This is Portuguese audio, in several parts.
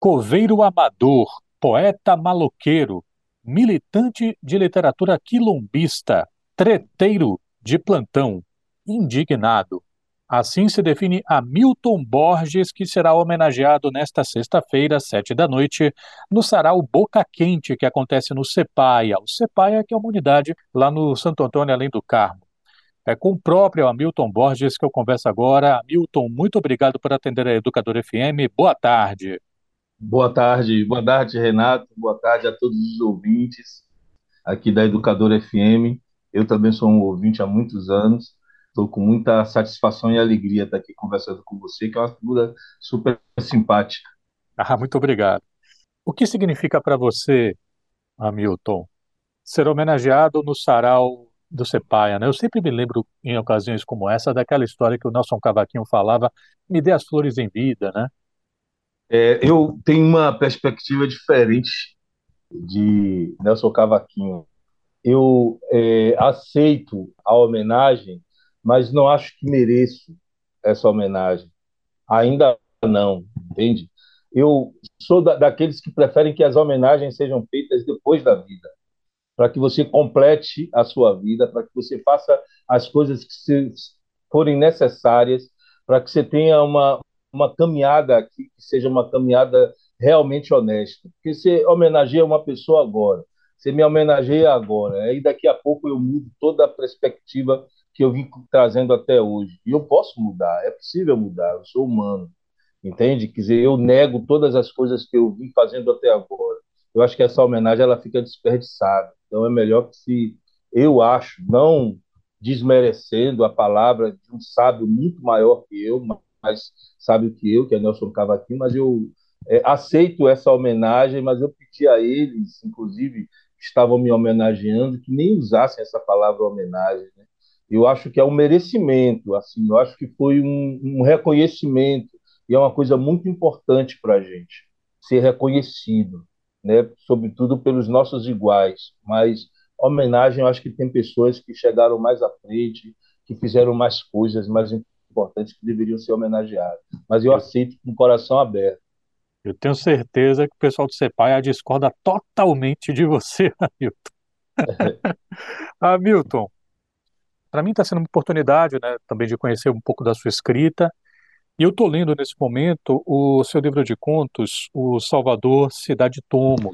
coveiro amador, poeta maloqueiro, militante de literatura quilombista, treteiro de plantão, indignado. Assim se define Hamilton Borges, que será homenageado nesta sexta-feira, sete da noite, no sarau Boca Quente, que acontece no Cepaia. O Cepaia que é uma unidade lá no Santo Antônio, além do Carmo. É com o próprio Hamilton Borges que eu converso agora. Hamilton, muito obrigado por atender a Educador FM. Boa tarde. Boa tarde, boa tarde, Renato. Boa tarde a todos os ouvintes aqui da Educador FM. Eu também sou um ouvinte há muitos anos Estou com muita satisfação e alegria estar aqui conversando com você, que é uma figura super simpática. Ah, muito obrigado. O que significa para você, Hamilton, ser homenageado no sarau do Sepaia, né? Eu sempre me lembro, em ocasiões como essa, daquela história que o Nelson Cavaquinho falava, me dê as flores em vida, né? É, eu tenho uma perspectiva diferente de Nelson Cavaquinho. Eu é, aceito a homenagem mas não acho que mereço essa homenagem. Ainda não, entende? Eu sou da, daqueles que preferem que as homenagens sejam feitas depois da vida, para que você complete a sua vida, para que você faça as coisas que forem necessárias, para que você tenha uma, uma caminhada aqui que seja uma caminhada realmente honesta. Porque você homenageia uma pessoa agora, você me homenageia agora, aí daqui a pouco eu mudo toda a perspectiva que eu vim trazendo até hoje. E eu posso mudar, é possível mudar, eu sou humano, entende? Quer dizer, eu nego todas as coisas que eu vim fazendo até agora. Eu acho que essa homenagem ela fica desperdiçada. Então é melhor que se, eu acho, não desmerecendo a palavra de um sábio muito maior que eu, mais sábio que eu, que é Nelson Cavaquinho, mas eu é, aceito essa homenagem, mas eu pedi a eles, inclusive, que estavam me homenageando, que nem usassem essa palavra homenagem, né? eu acho que é um merecimento, assim, eu acho que foi um, um reconhecimento e é uma coisa muito importante para a gente ser reconhecido, né? Sobretudo pelos nossos iguais. Mas homenagem, eu acho que tem pessoas que chegaram mais à frente, que fizeram mais coisas mais importantes que deveriam ser homenageadas. Mas eu aceito com o coração aberto. Eu tenho certeza que o pessoal do CEPAI discorda totalmente de você, Hamilton. Hamilton, para mim está sendo uma oportunidade, né, também de conhecer um pouco da sua escrita. E eu estou lendo nesse momento o seu livro de contos, O Salvador, Cidade Tomo.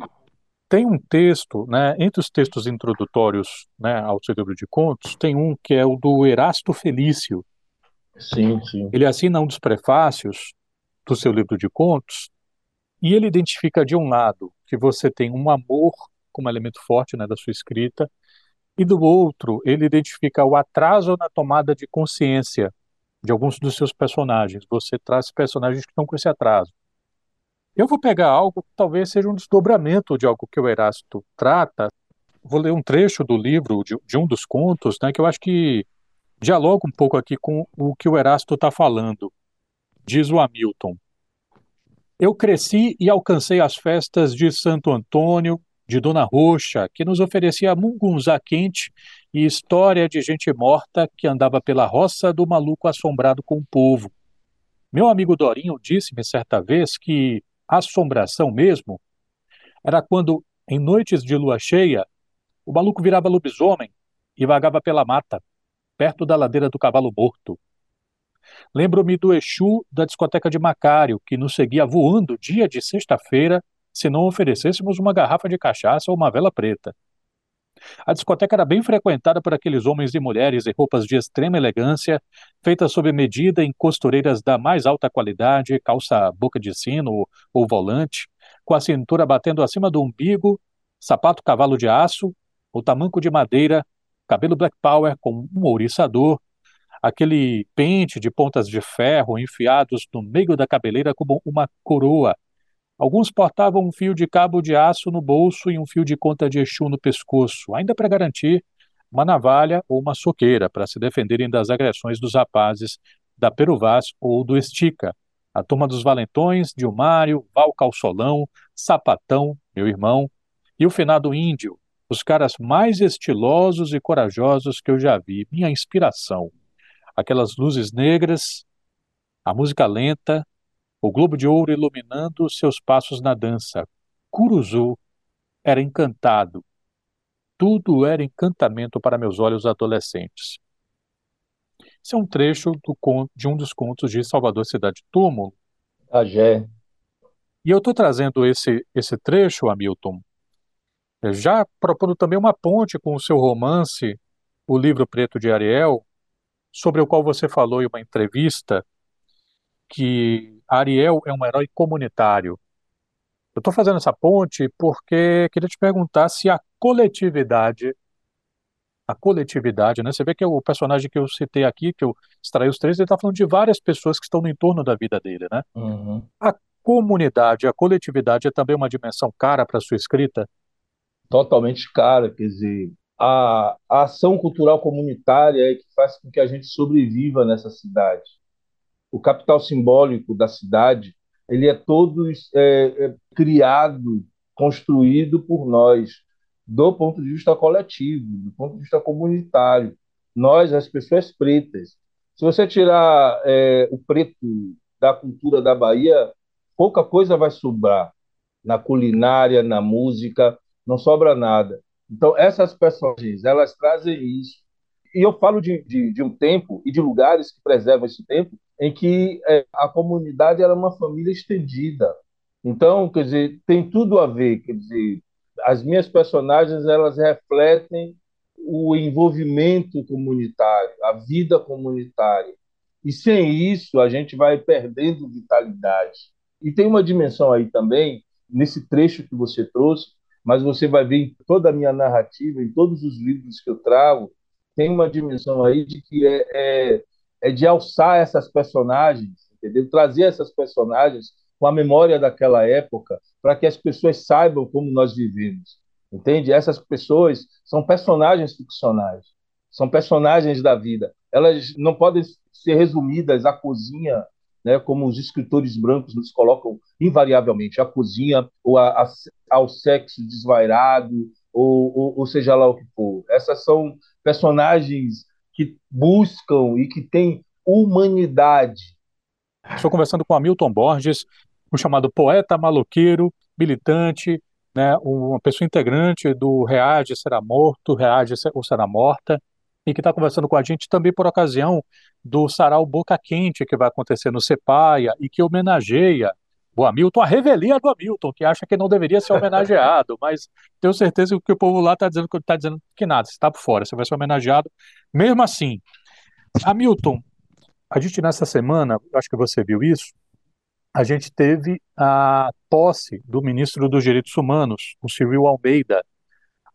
Tem um texto, né, entre os textos introdutórios né, ao seu livro de contos, tem um que é o do Erasto Felício. Sim, sim. Ele assina um dos prefácios do seu livro de contos e ele identifica de um lado que você tem um amor como elemento forte né, da sua escrita e do outro, ele identifica o atraso na tomada de consciência de alguns dos seus personagens. Você traz personagens que estão com esse atraso. Eu vou pegar algo que talvez seja um desdobramento de algo que o Erasto trata. Vou ler um trecho do livro, de, de um dos contos, né, que eu acho que dialoga um pouco aqui com o que o Erasto está falando. Diz o Hamilton. Eu cresci e alcancei as festas de Santo Antônio, de Dona Roxa, que nos oferecia mungunzá quente e história de gente morta que andava pela roça do maluco assombrado com o povo. Meu amigo Dorinho disse-me certa vez que assombração mesmo era quando, em noites de lua cheia, o maluco virava lobisomem e vagava pela mata, perto da ladeira do cavalo morto. Lembro-me do Exu da discoteca de Macário, que nos seguia voando dia de sexta-feira se não oferecêssemos uma garrafa de cachaça ou uma vela preta. A discoteca era bem frequentada por aqueles homens e mulheres em roupas de extrema elegância, feitas sob medida em costureiras da mais alta qualidade, calça boca de sino ou volante, com a cintura batendo acima do umbigo, sapato cavalo de aço, o tamanco de madeira, cabelo black power com um ouriçador, aquele pente de pontas de ferro enfiados no meio da cabeleira como uma coroa Alguns portavam um fio de cabo de aço no bolso e um fio de conta de Exu no pescoço, ainda para garantir uma navalha ou uma soqueira para se defenderem das agressões dos rapazes da Peruvás ou do Estica. A turma dos Valentões, Dilmário, Val Calçolão, Sapatão, meu irmão, e o finado Índio, os caras mais estilosos e corajosos que eu já vi, minha inspiração. Aquelas luzes negras, a música lenta, o globo de ouro iluminando seus passos na dança. Curuzu era encantado. Tudo era encantamento para meus olhos adolescentes. Esse é um trecho do, de um dos contos de Salvador Cidade Túmulo. Agé. E eu estou trazendo esse, esse trecho, Hamilton, já propondo também uma ponte com o seu romance, O Livro Preto de Ariel, sobre o qual você falou em uma entrevista, que Ariel é um herói comunitário. Eu estou fazendo essa ponte porque queria te perguntar se a coletividade, a coletividade, né? Você vê que o personagem que eu citei aqui, que eu extraí os três, ele está falando de várias pessoas que estão no entorno da vida dele, né? Uhum. A comunidade, a coletividade é também uma dimensão cara para sua escrita? Totalmente cara, quer dizer, a, a, ação cultural comunitária é que faz com que a gente sobreviva nessa cidade. O capital simbólico da cidade, ele é todo é, é, criado, construído por nós, do ponto de vista coletivo, do ponto de vista comunitário. Nós, as pessoas pretas. Se você tirar é, o preto da cultura da Bahia, pouca coisa vai sobrar na culinária, na música, não sobra nada. Então, essas personagens, elas trazem isso. E eu falo de, de, de um tempo e de lugares que preservam esse tempo em que é, a comunidade era uma família estendida. Então, quer dizer, tem tudo a ver. Quer dizer, as minhas personagens, elas refletem o envolvimento comunitário, a vida comunitária. E sem isso, a gente vai perdendo vitalidade. E tem uma dimensão aí também, nesse trecho que você trouxe, mas você vai ver em toda a minha narrativa, em todos os livros que eu trago, tem uma dimensão aí de que é, é, é de alçar essas personagens, entendeu? Trazer essas personagens com a memória daquela época, para que as pessoas saibam como nós vivemos, entende? Essas pessoas são personagens ficcionais, são personagens da vida. Elas não podem ser resumidas à cozinha né, como os escritores brancos nos colocam invariavelmente, a cozinha ou a, a, ao sexo desvairado, ou, ou, ou, seja lá o que for. Essas são personagens que buscam e que têm humanidade. Estou conversando com Hamilton Borges, um chamado poeta maloqueiro, militante, né, uma pessoa integrante do Reage Será Morto, Reage ou Será Morta, e que está conversando com a gente também por ocasião do Sarau Boca Quente, que vai acontecer no Cepaia, e que homenageia o Hamilton, a revelia do Hamilton, que acha que não deveria ser homenageado, mas tenho certeza que o povo lá está dizendo, tá dizendo que nada, você está por fora, você vai ser homenageado. Mesmo assim, Hamilton, a gente nessa semana, acho que você viu isso, a gente teve a posse do ministro dos Direitos Humanos, o Silvio Almeida,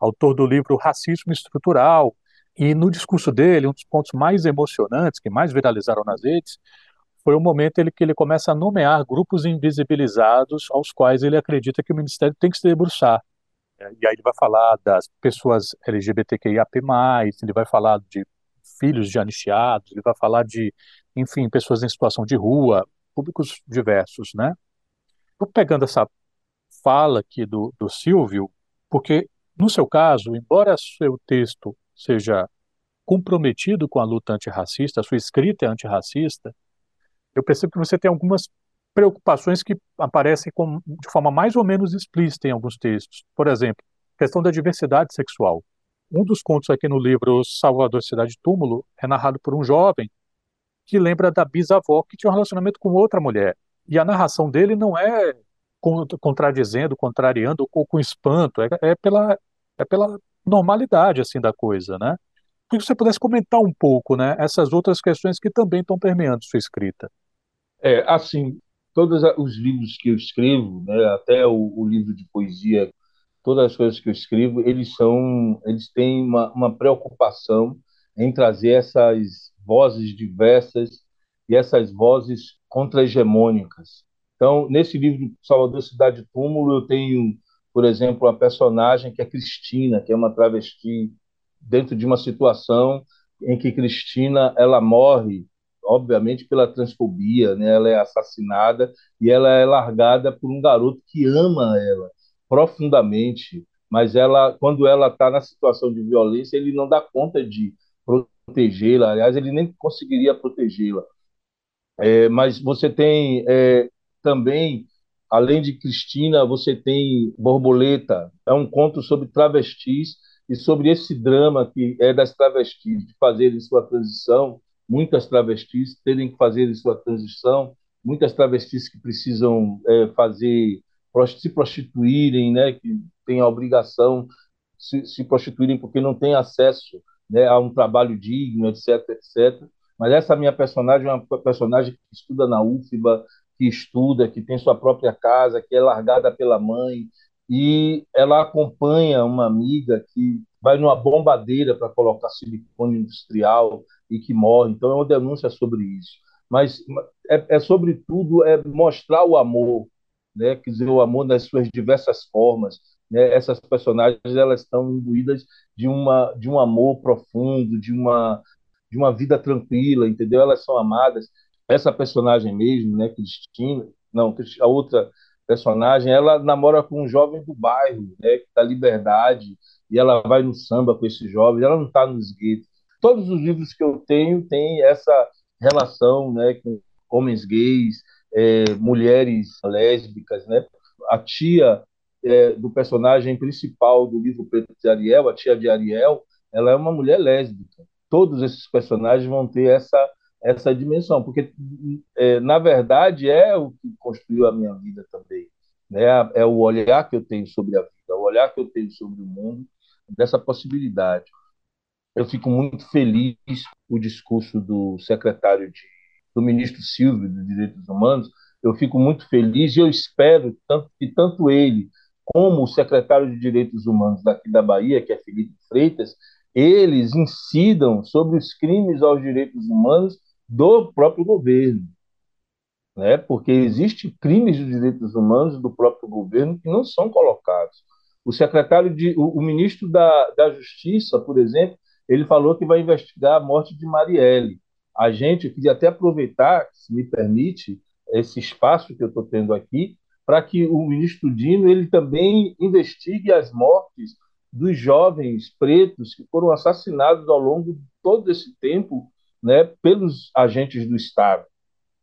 autor do livro Racismo Estrutural, e no discurso dele, um dos pontos mais emocionantes, que mais viralizaram nas redes, foi o momento em que ele começa a nomear grupos invisibilizados aos quais ele acredita que o Ministério tem que se debruçar. É, e aí ele vai falar das pessoas LGBTQIAP+, ele vai falar de filhos de anistiados, ele vai falar de, enfim, pessoas em situação de rua, públicos diversos, né? Estou pegando essa fala aqui do, do Silvio, porque, no seu caso, embora seu texto seja comprometido com a luta antirracista, a sua escrita é antirracista, eu percebo que você tem algumas preocupações que aparecem com, de forma mais ou menos explícita em alguns textos. Por exemplo, questão da diversidade sexual. Um dos contos aqui no livro Salvador Cidade Túmulo é narrado por um jovem que lembra da bisavó que tinha um relacionamento com outra mulher. E a narração dele não é contradizendo, contrariando ou com espanto, é, é, pela, é pela normalidade assim da coisa, né? Queria que você pudesse comentar um pouco, né, essas outras questões que também estão permeando sua escrita. É, assim, todos os livros que eu escrevo, né, até o, o, livro de poesia, todas as coisas que eu escrevo, eles são, eles têm uma, uma preocupação em trazer essas vozes diversas e essas vozes contra-hegemônicas. Então, nesse livro Salvador Cidade Túmulo, eu tenho por exemplo, a personagem que é Cristina, que é uma travesti, dentro de uma situação em que Cristina ela morre, obviamente pela transfobia, né? Ela é assassinada e ela é largada por um garoto que ama ela profundamente, mas ela, quando ela está na situação de violência, ele não dá conta de protegê-la. Aliás, ele nem conseguiria protegê-la. É, mas você tem é, também, além de Cristina, você tem Borboleta, é um conto sobre travestis e sobre esse drama que é das travestis, de fazerem sua transição, muitas travestis terem que fazer sua transição, muitas travestis que precisam é, fazer se prostituírem, né, que têm a obrigação se, se prostituírem porque não têm acesso né, a um trabalho digno, etc, etc. Mas essa minha personagem é uma personagem que estuda na UFBA, que estuda, que tem sua própria casa, que é largada pela mãe, e ela acompanha uma amiga que vai numa bombadeira para colocar silicone industrial e que morre. Então é uma denúncia sobre isso. Mas é, é sobretudo é mostrar o amor, né? Quer dizer, o amor nas suas diversas formas. Né? Essas personagens elas estão imbuídas de uma de um amor profundo, de uma de uma vida tranquila, entendeu? Elas são amadas. Essa personagem mesmo, né, Cristina, não, a outra personagem, ela namora com um jovem do bairro, né, da Liberdade, e ela vai no samba com esse jovem, ela não está nos guetos. Todos os livros que eu tenho têm essa relação, né, com homens gays, é, mulheres lésbicas, né? A tia é, do personagem principal do livro Preto de Ariel, a tia de Ariel, ela é uma mulher lésbica. Todos esses personagens vão ter essa essa dimensão, porque é, na verdade é o que construiu a minha vida também, né? É o olhar que eu tenho sobre a vida, o olhar que eu tenho sobre o mundo, dessa possibilidade. Eu fico muito feliz o discurso do secretário de, do ministro Silvio dos Direitos Humanos. Eu fico muito feliz e eu espero tanto, que tanto ele como o secretário de Direitos Humanos daqui da Bahia, que é Felipe Freitas, eles incidam sobre os crimes aos direitos humanos do próprio governo, né? Porque existem crimes de direitos humanos do próprio governo que não são colocados. O secretário de, o, o ministro da, da Justiça, por exemplo, ele falou que vai investigar a morte de Marielle. A gente queria até aproveitar, se me permite, esse espaço que eu estou tendo aqui, para que o ministro Dino ele também investigue as mortes dos jovens pretos que foram assassinados ao longo de todo esse tempo né, pelos agentes do Estado.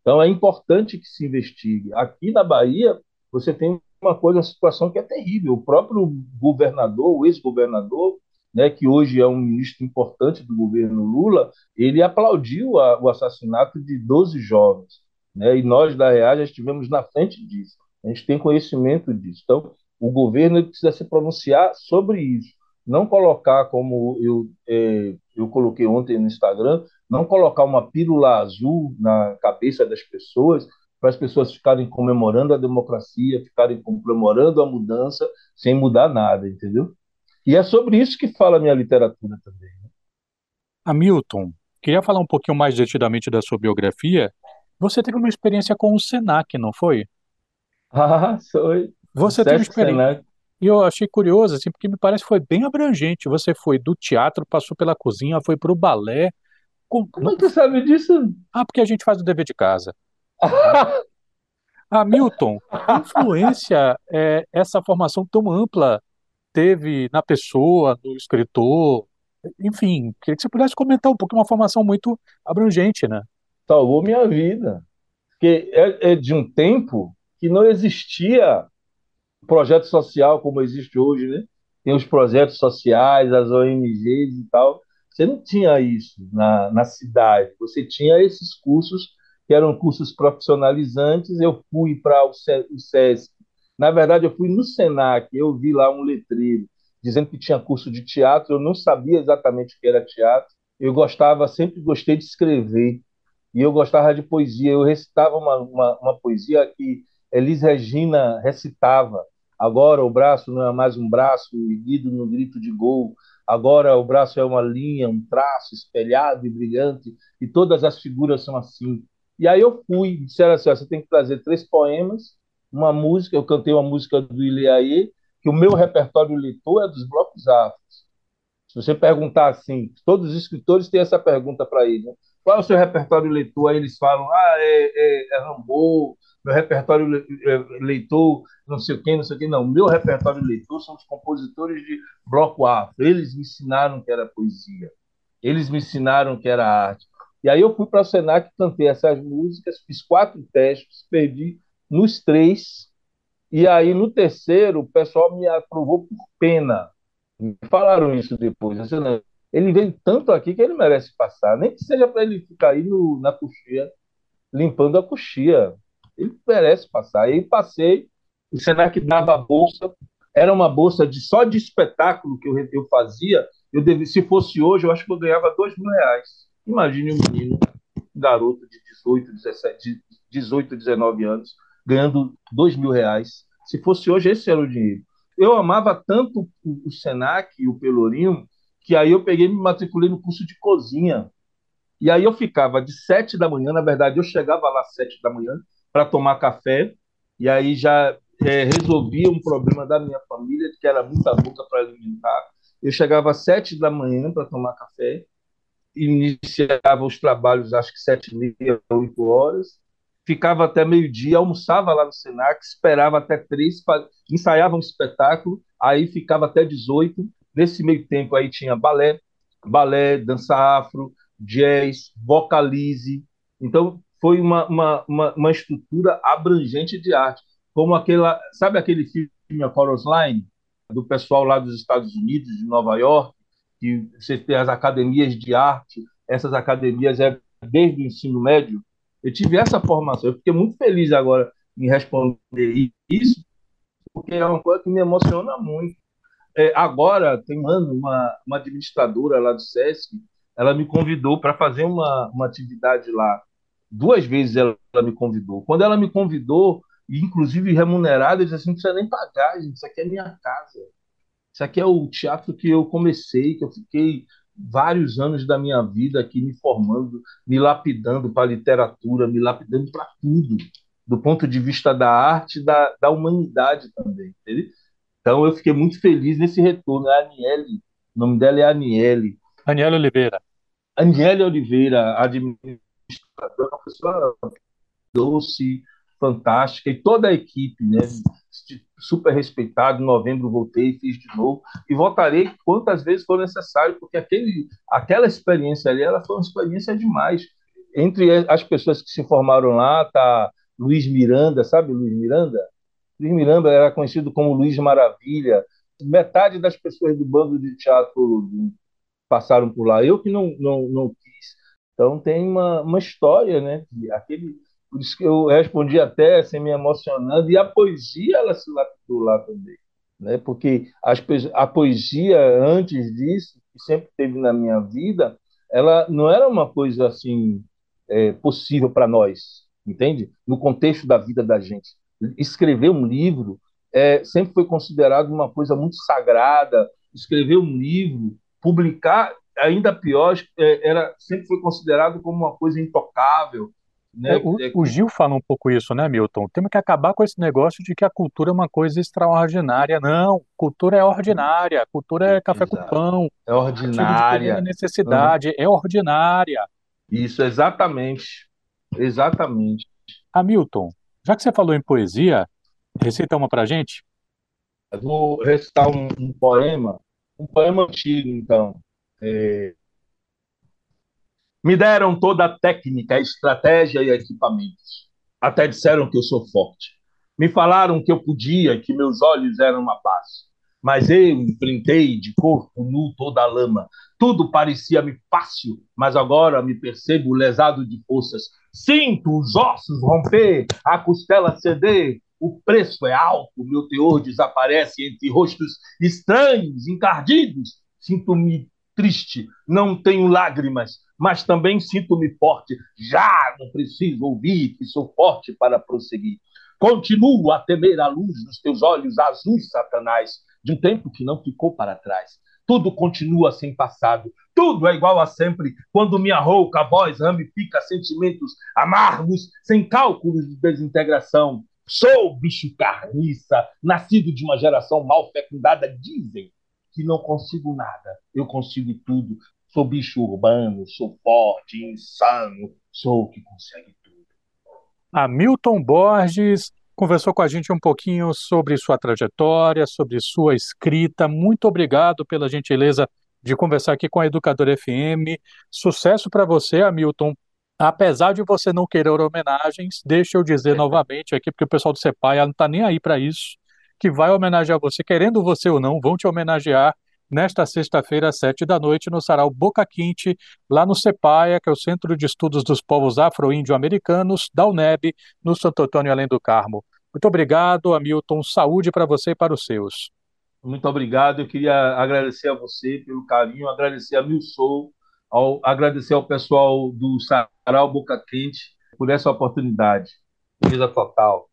Então é importante que se investigue. Aqui na Bahia, você tem uma coisa, uma situação que é terrível. O próprio governador, o ex-governador, né, que hoje é um ministro importante do governo Lula, ele aplaudiu a, o assassinato de 12 jovens. Né, e nós da Real já estivemos na frente disso. A gente tem conhecimento disso. Então, o governo precisa se pronunciar sobre isso. Não colocar, como eu, é, eu coloquei ontem no Instagram, não colocar uma pílula azul na cabeça das pessoas para as pessoas ficarem comemorando a democracia, ficarem comemorando a mudança sem mudar nada, entendeu? E é sobre isso que fala a minha literatura também. Né? Hamilton, queria falar um pouquinho mais detidamente da sua biografia. Você teve uma experiência com o Senac, não foi? Ah, foi. Você teve experiência. E eu achei curioso, assim, porque me parece que foi bem abrangente. Você foi do teatro, passou pela cozinha, foi para o balé, como, Como tu sabe disso? Ah, porque a gente faz o dever de casa. ah, Milton, influência é, essa formação tão ampla teve na pessoa, no escritor? Enfim, queria que você pudesse comentar um pouco, uma formação muito abrangente, né? Salvou minha vida. Porque é, é de um tempo que não existia projeto social como existe hoje, né? Tem os projetos sociais, as ONGs e tal. Você não tinha isso na, na cidade. Você tinha esses cursos que eram cursos profissionalizantes. Eu fui para o, SESC. Na verdade, eu fui no SENAC. Eu vi lá um letreiro dizendo que tinha curso de teatro. Eu não sabia exatamente o que era teatro. Eu gostava, sempre gostei de escrever. E eu gostava de poesia. Eu recitava uma, uma, uma poesia que Elis Regina recitava. Agora o braço não é mais um braço erguido no grito de gol, Agora o braço é uma linha, um traço espelhado e brilhante, e todas as figuras são assim. E aí eu fui, disseram assim: ó, você tem que trazer três poemas, uma música. Eu cantei uma música do Ileaê, que o meu repertório leitor é dos blocos afros. Se você perguntar assim, todos os escritores têm essa pergunta para ele: né? qual é o seu repertório leitor? Aí eles falam: ah, é, é, é Rambo, meu repertório leitor, não sei quem, não sei quem. Não, meu repertório leitor são os compositores de bloco afro. Eles me ensinaram que era poesia. Eles me ensinaram que era arte. E aí eu fui para o Senac, cantei essas músicas, fiz quatro testes, perdi nos três, e aí no terceiro o pessoal me aprovou por pena. Me falaram isso depois. Ele veio tanto aqui que ele merece passar, nem que seja para ele ficar aí no, na coxia, limpando a coxia. Ele merece passar. Aí passei, o Senac dava a bolsa, era uma bolsa de só de espetáculo que eu, eu fazia. Eu devia, se fosse hoje, eu acho que eu ganhava dois mil reais. Imagine um menino, um garoto de 18, 17, 18, 19 anos, ganhando dois mil reais. Se fosse hoje, esse era o dinheiro. Eu amava tanto o Senac e o Pelourinho que aí eu peguei e me matriculei no curso de cozinha. E aí eu ficava de sete da manhã, na verdade, eu chegava lá às sete da manhã para tomar café, e aí já é, resolvia um problema da minha família, que era muita boca para alimentar. Eu chegava às sete da manhã para tomar café, iniciava os trabalhos, acho que sete e meia, oito horas, ficava até meio-dia, almoçava lá no Senac, esperava até três, ensaiava um espetáculo, aí ficava até 18. Nesse meio tempo aí tinha balé, balé, dança afro, jazz, vocalize. Então foi uma, uma, uma, uma estrutura abrangente de arte, como aquela, sabe aquele filme A Chorus Line do pessoal lá dos Estados Unidos, de Nova York, que você tem as academias de arte, essas academias é desde o ensino médio, eu tive essa formação. Eu fiquei muito feliz agora em responder isso, porque é uma coisa que me emociona muito. É, agora, tem um ano, uma, uma administradora lá do SESC, ela me convidou para fazer uma, uma atividade lá. Duas vezes ela, ela, me convidou. Quando ela me convidou, inclusive remunerada, eu disse assim, não precisa nem pagar, gente, isso aqui é minha casa. Isso aqui é o teatro que eu comecei, que eu fiquei vários anos da minha vida aqui me formando, me lapidando para a literatura, me lapidando para tudo, do ponto de vista da arte da, da humanidade também. Entendeu? Então eu fiquei muito feliz nesse retorno. É a Aniele, o nome dela é Aniele. Aniele Oliveira. Aniele Oliveira, administradora, professora doce, fantástica, e toda a equipe, né? super respeitado. Em novembro voltei, fiz de novo e voltarei quantas vezes for necessário, porque aquele, aquela experiência ali, ela foi uma experiência demais. Entre as pessoas que se formaram lá, tá Luiz Miranda, sabe Luiz Miranda? Luiz Miranda era conhecido como Luiz Maravilha. Metade das pessoas do bando de teatro passaram por lá. Eu que não, não, não. Então tem uma, uma história, né? Aquele por isso que eu respondi até assim, me emocionando. E a poesia, ela se lapidou lá também. Né? Porque as, a poesia, antes disso, que sempre teve na minha vida, ela não era uma coisa assim é, possível para nós, entende? No contexto da vida da gente. Escrever um livro é, sempre foi considerado uma coisa muito sagrada. Escrever um livro, publicar, ainda pior, é, era sempre foi considerado como uma coisa intocável, né? É, o, o, Gil fala um pouco isso, né, Milton? Temos que acabar com esse negócio de que a cultura é uma coisa extraordinária. Não, cultura é ordinária, cultura é café Exato. com pão. É ordinária. É necessidade, uhum. é ordinária. Isso, exatamente. Exatamente. Hamilton, já que você falou em poesia, recita uma pra gente? Eu vou recitar um, um poema, um poema antigo, então. É, me deram toda a técnica, estratégia e equipamentos. Até disseram que eu sou forte. Me falaram que eu podia, que meus olhos eram uma paz. Mas eu enfrentei de corpo nu toda a lama. Tudo parecia-me fácil, mas agora me percebo lesado de forças. Sinto os ossos romper, a costela ceder. O preço é alto, meu teor desaparece entre rostos estranhos, encardidos. Sinto-me triste, não tenho lágrimas, mas também sinto-me forte. Já não preciso ouvir que sou forte para prosseguir. Continuo a temer a luz dos teus olhos azuis, Satanás, de um tempo que não ficou para trás. Tudo continua sem passado, tudo é igual a sempre, quando minha rouca voz ramifica sentimentos amargos, sem cálculos de desintegração. Sou bicho carniça, nascido de uma geração mal fecundada, dizem que não consigo nada. Eu consigo tudo. Sou bicho urbano, sou forte, insano, sou o que consegue tudo. Hamilton Borges conversou com a gente um pouquinho sobre sua trajetória, sobre sua escrita. Muito obrigado pela gentileza de conversar aqui com a Educadora FM. Sucesso para você, Hamilton. apesar de você não querer homenagens, deixa eu dizer novamente aqui, porque o pessoal do CEPAI não está nem aí para isso, que vai homenagear você, querendo você ou não, vão te homenagear nesta sexta-feira, às sete da noite, no Sarau Boca Quinte, lá no CEPAIA, que é o Centro de Estudos dos Povos Afro-Índio-Americanos, da UNEB, no Santo Antônio Além do Carmo. Muito obrigado, Hamilton. Saúde para você e para os seus. Muito obrigado. Eu queria agradecer a você pelo carinho, agradecer a Milsou, ao, agradecer ao pessoal do Sarau Boca Quente por essa oportunidade. Mesa total.